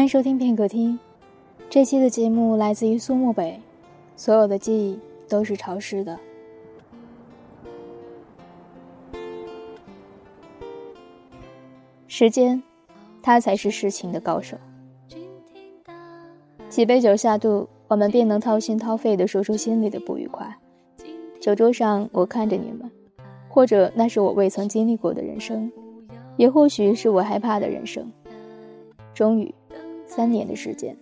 欢迎收听片刻听，这期的节目来自于苏漠北，所有的记忆都是潮湿的。时间，它才是事情的高手。几杯酒下肚，我们便能掏心掏肺的说出心里的不愉快。酒桌上，我看着你们，或者那是我未曾经历过的人生，也或许是我害怕的人生。终于。三年的时间，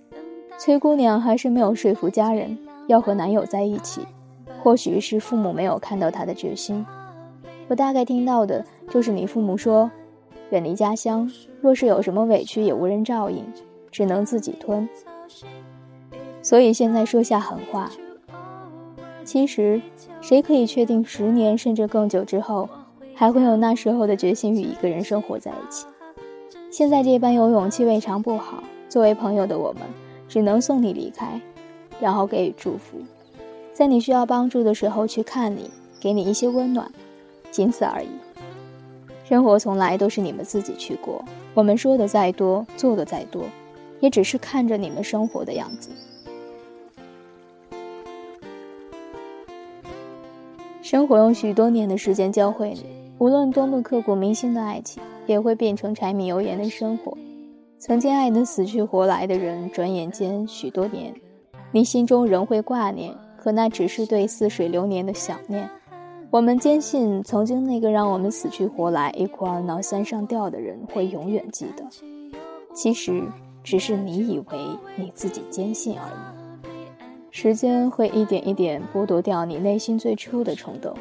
崔姑娘还是没有说服家人要和男友在一起。或许是父母没有看到她的决心。我大概听到的就是你父母说：“远离家乡，若是有什么委屈，也无人照应，只能自己吞。”所以现在说下狠话。其实，谁可以确定十年甚至更久之后，还会有那时候的决心与一个人生活在一起？现在这般有勇气，未尝不好。作为朋友的我们，只能送你离开，然后给予祝福，在你需要帮助的时候去看你，给你一些温暖，仅此而已。生活从来都是你们自己去过，我们说的再多，做的再多，也只是看着你们生活的样子。生活用许多年的时间教会你，无论多么刻骨铭心的爱情，也会变成柴米油盐的生活。曾经爱得死去活来的人，转眼间许多年，你心中仍会挂念，可那只是对似水流年的想念。我们坚信，曾经那个让我们死去活来、一哭二闹三上吊的人，会永远记得。其实，只是你以为你自己坚信而已。时间会一点一点剥夺掉你内心最初的冲动，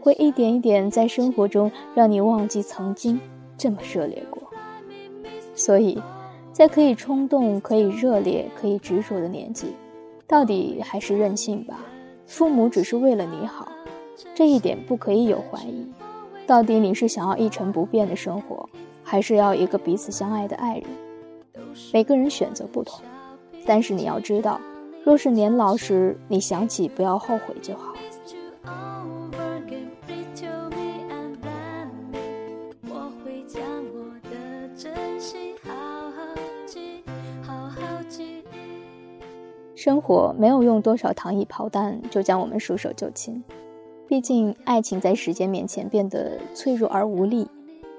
会一点一点在生活中让你忘记曾经这么热烈过。所以。在可以冲动、可以热烈、可以执着的年纪，到底还是任性吧。父母只是为了你好，这一点不可以有怀疑。到底你是想要一成不变的生活，还是要一个彼此相爱的爱人？每个人选择不同，但是你要知道，若是年老时你想起，不要后悔就好。生活没有用多少糖衣炮弹就将我们束手就擒，毕竟爱情在时间面前变得脆弱而无力。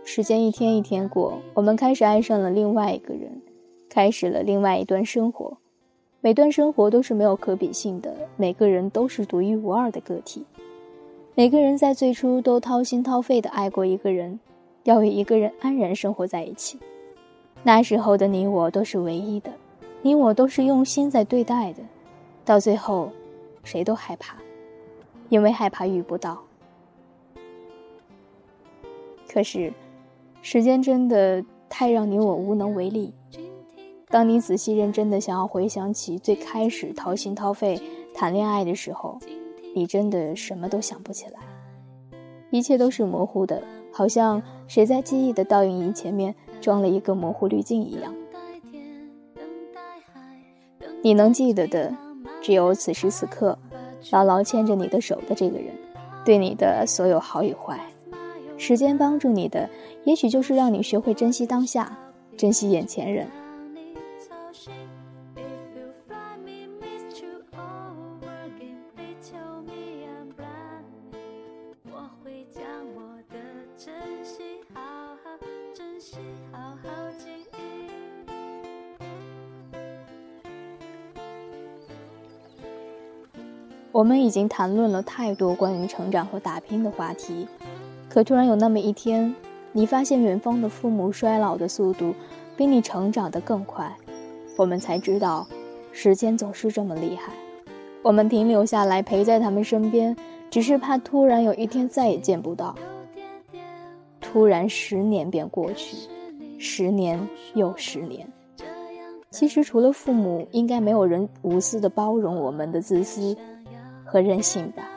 时间一天一天过，我们开始爱上了另外一个人，开始了另外一段生活。每段生活都是没有可比性的，每个人都是独一无二的个体。每个人在最初都掏心掏肺的爱过一个人，要与一个人安然生活在一起。那时候的你我都是唯一的。你我都是用心在对待的，到最后，谁都害怕，因为害怕遇不到。可是，时间真的太让你我无能为力。当你仔细认真的想要回想起最开始掏心掏肺谈恋爱的时候，你真的什么都想不起来，一切都是模糊的，好像谁在记忆的倒影仪前面装了一个模糊滤镜一样。你能记得的，只有此时此刻，牢牢牵着你的手的这个人，对你的所有好与坏。时间帮助你的，也许就是让你学会珍惜当下，珍惜眼前人。我们已经谈论了太多关于成长和打拼的话题，可突然有那么一天，你发现远方的父母衰老的速度比你成长的更快，我们才知道，时间总是这么厉害。我们停留下来陪在他们身边，只是怕突然有一天再也见不到。突然十年便过去，十年又十年。其实除了父母，应该没有人无私的包容我们的自私。和任性吧，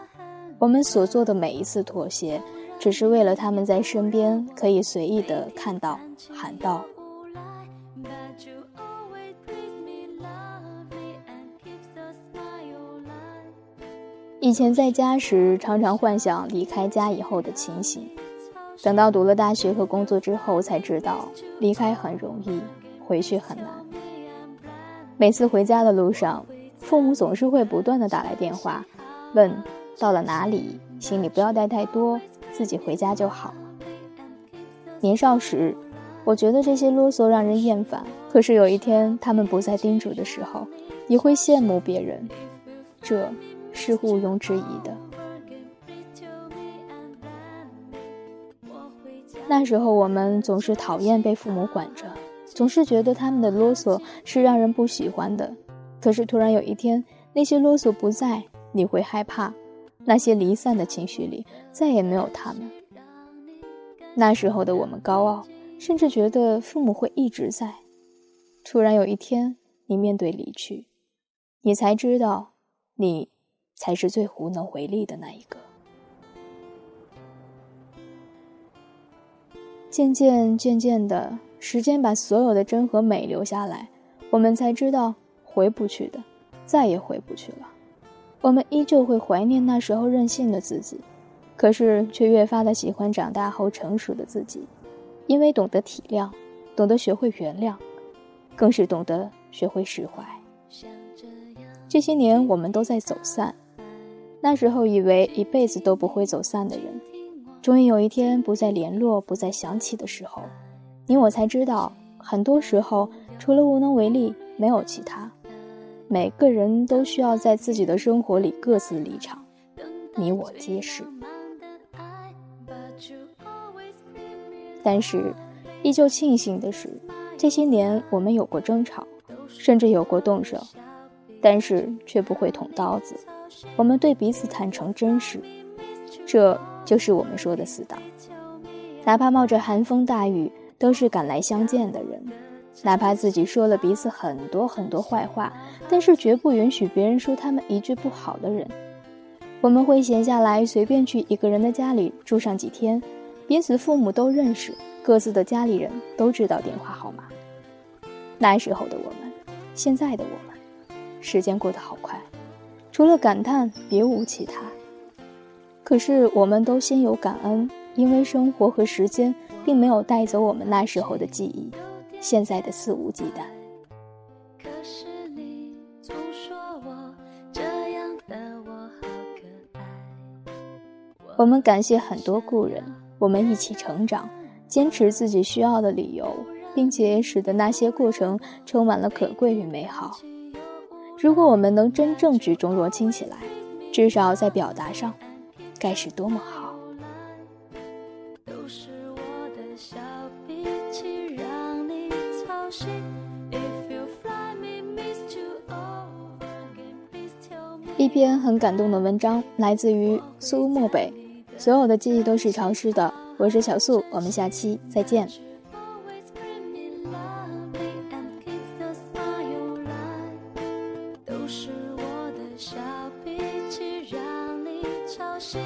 我们所做的每一次妥协，只是为了他们在身边可以随意的看到、喊到。以前在家时，常常幻想离开家以后的情形，等到读了大学和工作之后，才知道离开很容易，回去很难。每次回家的路上，父母总是会不断的打来电话，问到了哪里，行李不要带太多，自己回家就好。年少时，我觉得这些啰嗦让人厌烦。可是有一天他们不再叮嘱的时候，你会羡慕别人，这是毋庸置疑的。那时候我们总是讨厌被父母管着，总是觉得他们的啰嗦是让人不喜欢的。可是突然有一天，那些啰嗦不在，你会害怕，那些离散的情绪里再也没有他们。那时候的我们高傲，甚至觉得父母会一直在。突然有一天，你面对离去，你才知道，你才是最无能为力的那一个。渐渐渐渐的，时间把所有的真和美留下来，我们才知道回不去的，再也回不去了。我们依旧会怀念那时候任性的自己，可是却越发的喜欢长大后成熟的自己，因为懂得体谅，懂得学会原谅，更是懂得学会释怀。这些年我们都在走散，那时候以为一辈子都不会走散的人。终于有一天不再联络、不再想起的时候，你我才知道，很多时候除了无能为力，没有其他。每个人都需要在自己的生活里各自离场，你我皆是。但是，依旧庆幸的是，这些年我们有过争吵，甚至有过动手，但是却不会捅刀子。我们对彼此坦诚真实，这。就是我们说的死党，哪怕冒着寒风大雨，都是赶来相见的人；哪怕自己说了彼此很多很多坏话，但是绝不允许别人说他们一句不好的人。我们会闲下来，随便去一个人的家里住上几天，彼此父母都认识，各自的家里人都知道电话号码。那时候的我们，现在的我们，时间过得好快，除了感叹，别无其他。可是，我们都先有感恩，因为生活和时间并没有带走我们那时候的记忆，现在的肆无忌惮。可是你总说我这样的我好可爱我们感谢很多故人，我们一起成长，坚持自己需要的理由，并且使得那些过程充满了可贵与美好。如果我们能真正举重若轻起来，至少在表达上。该是多么好！一篇很感动的文章，来自于苏漠北。所有的记忆都是潮湿的。我是小素，我们下期再见。是我的小脾气让你操心。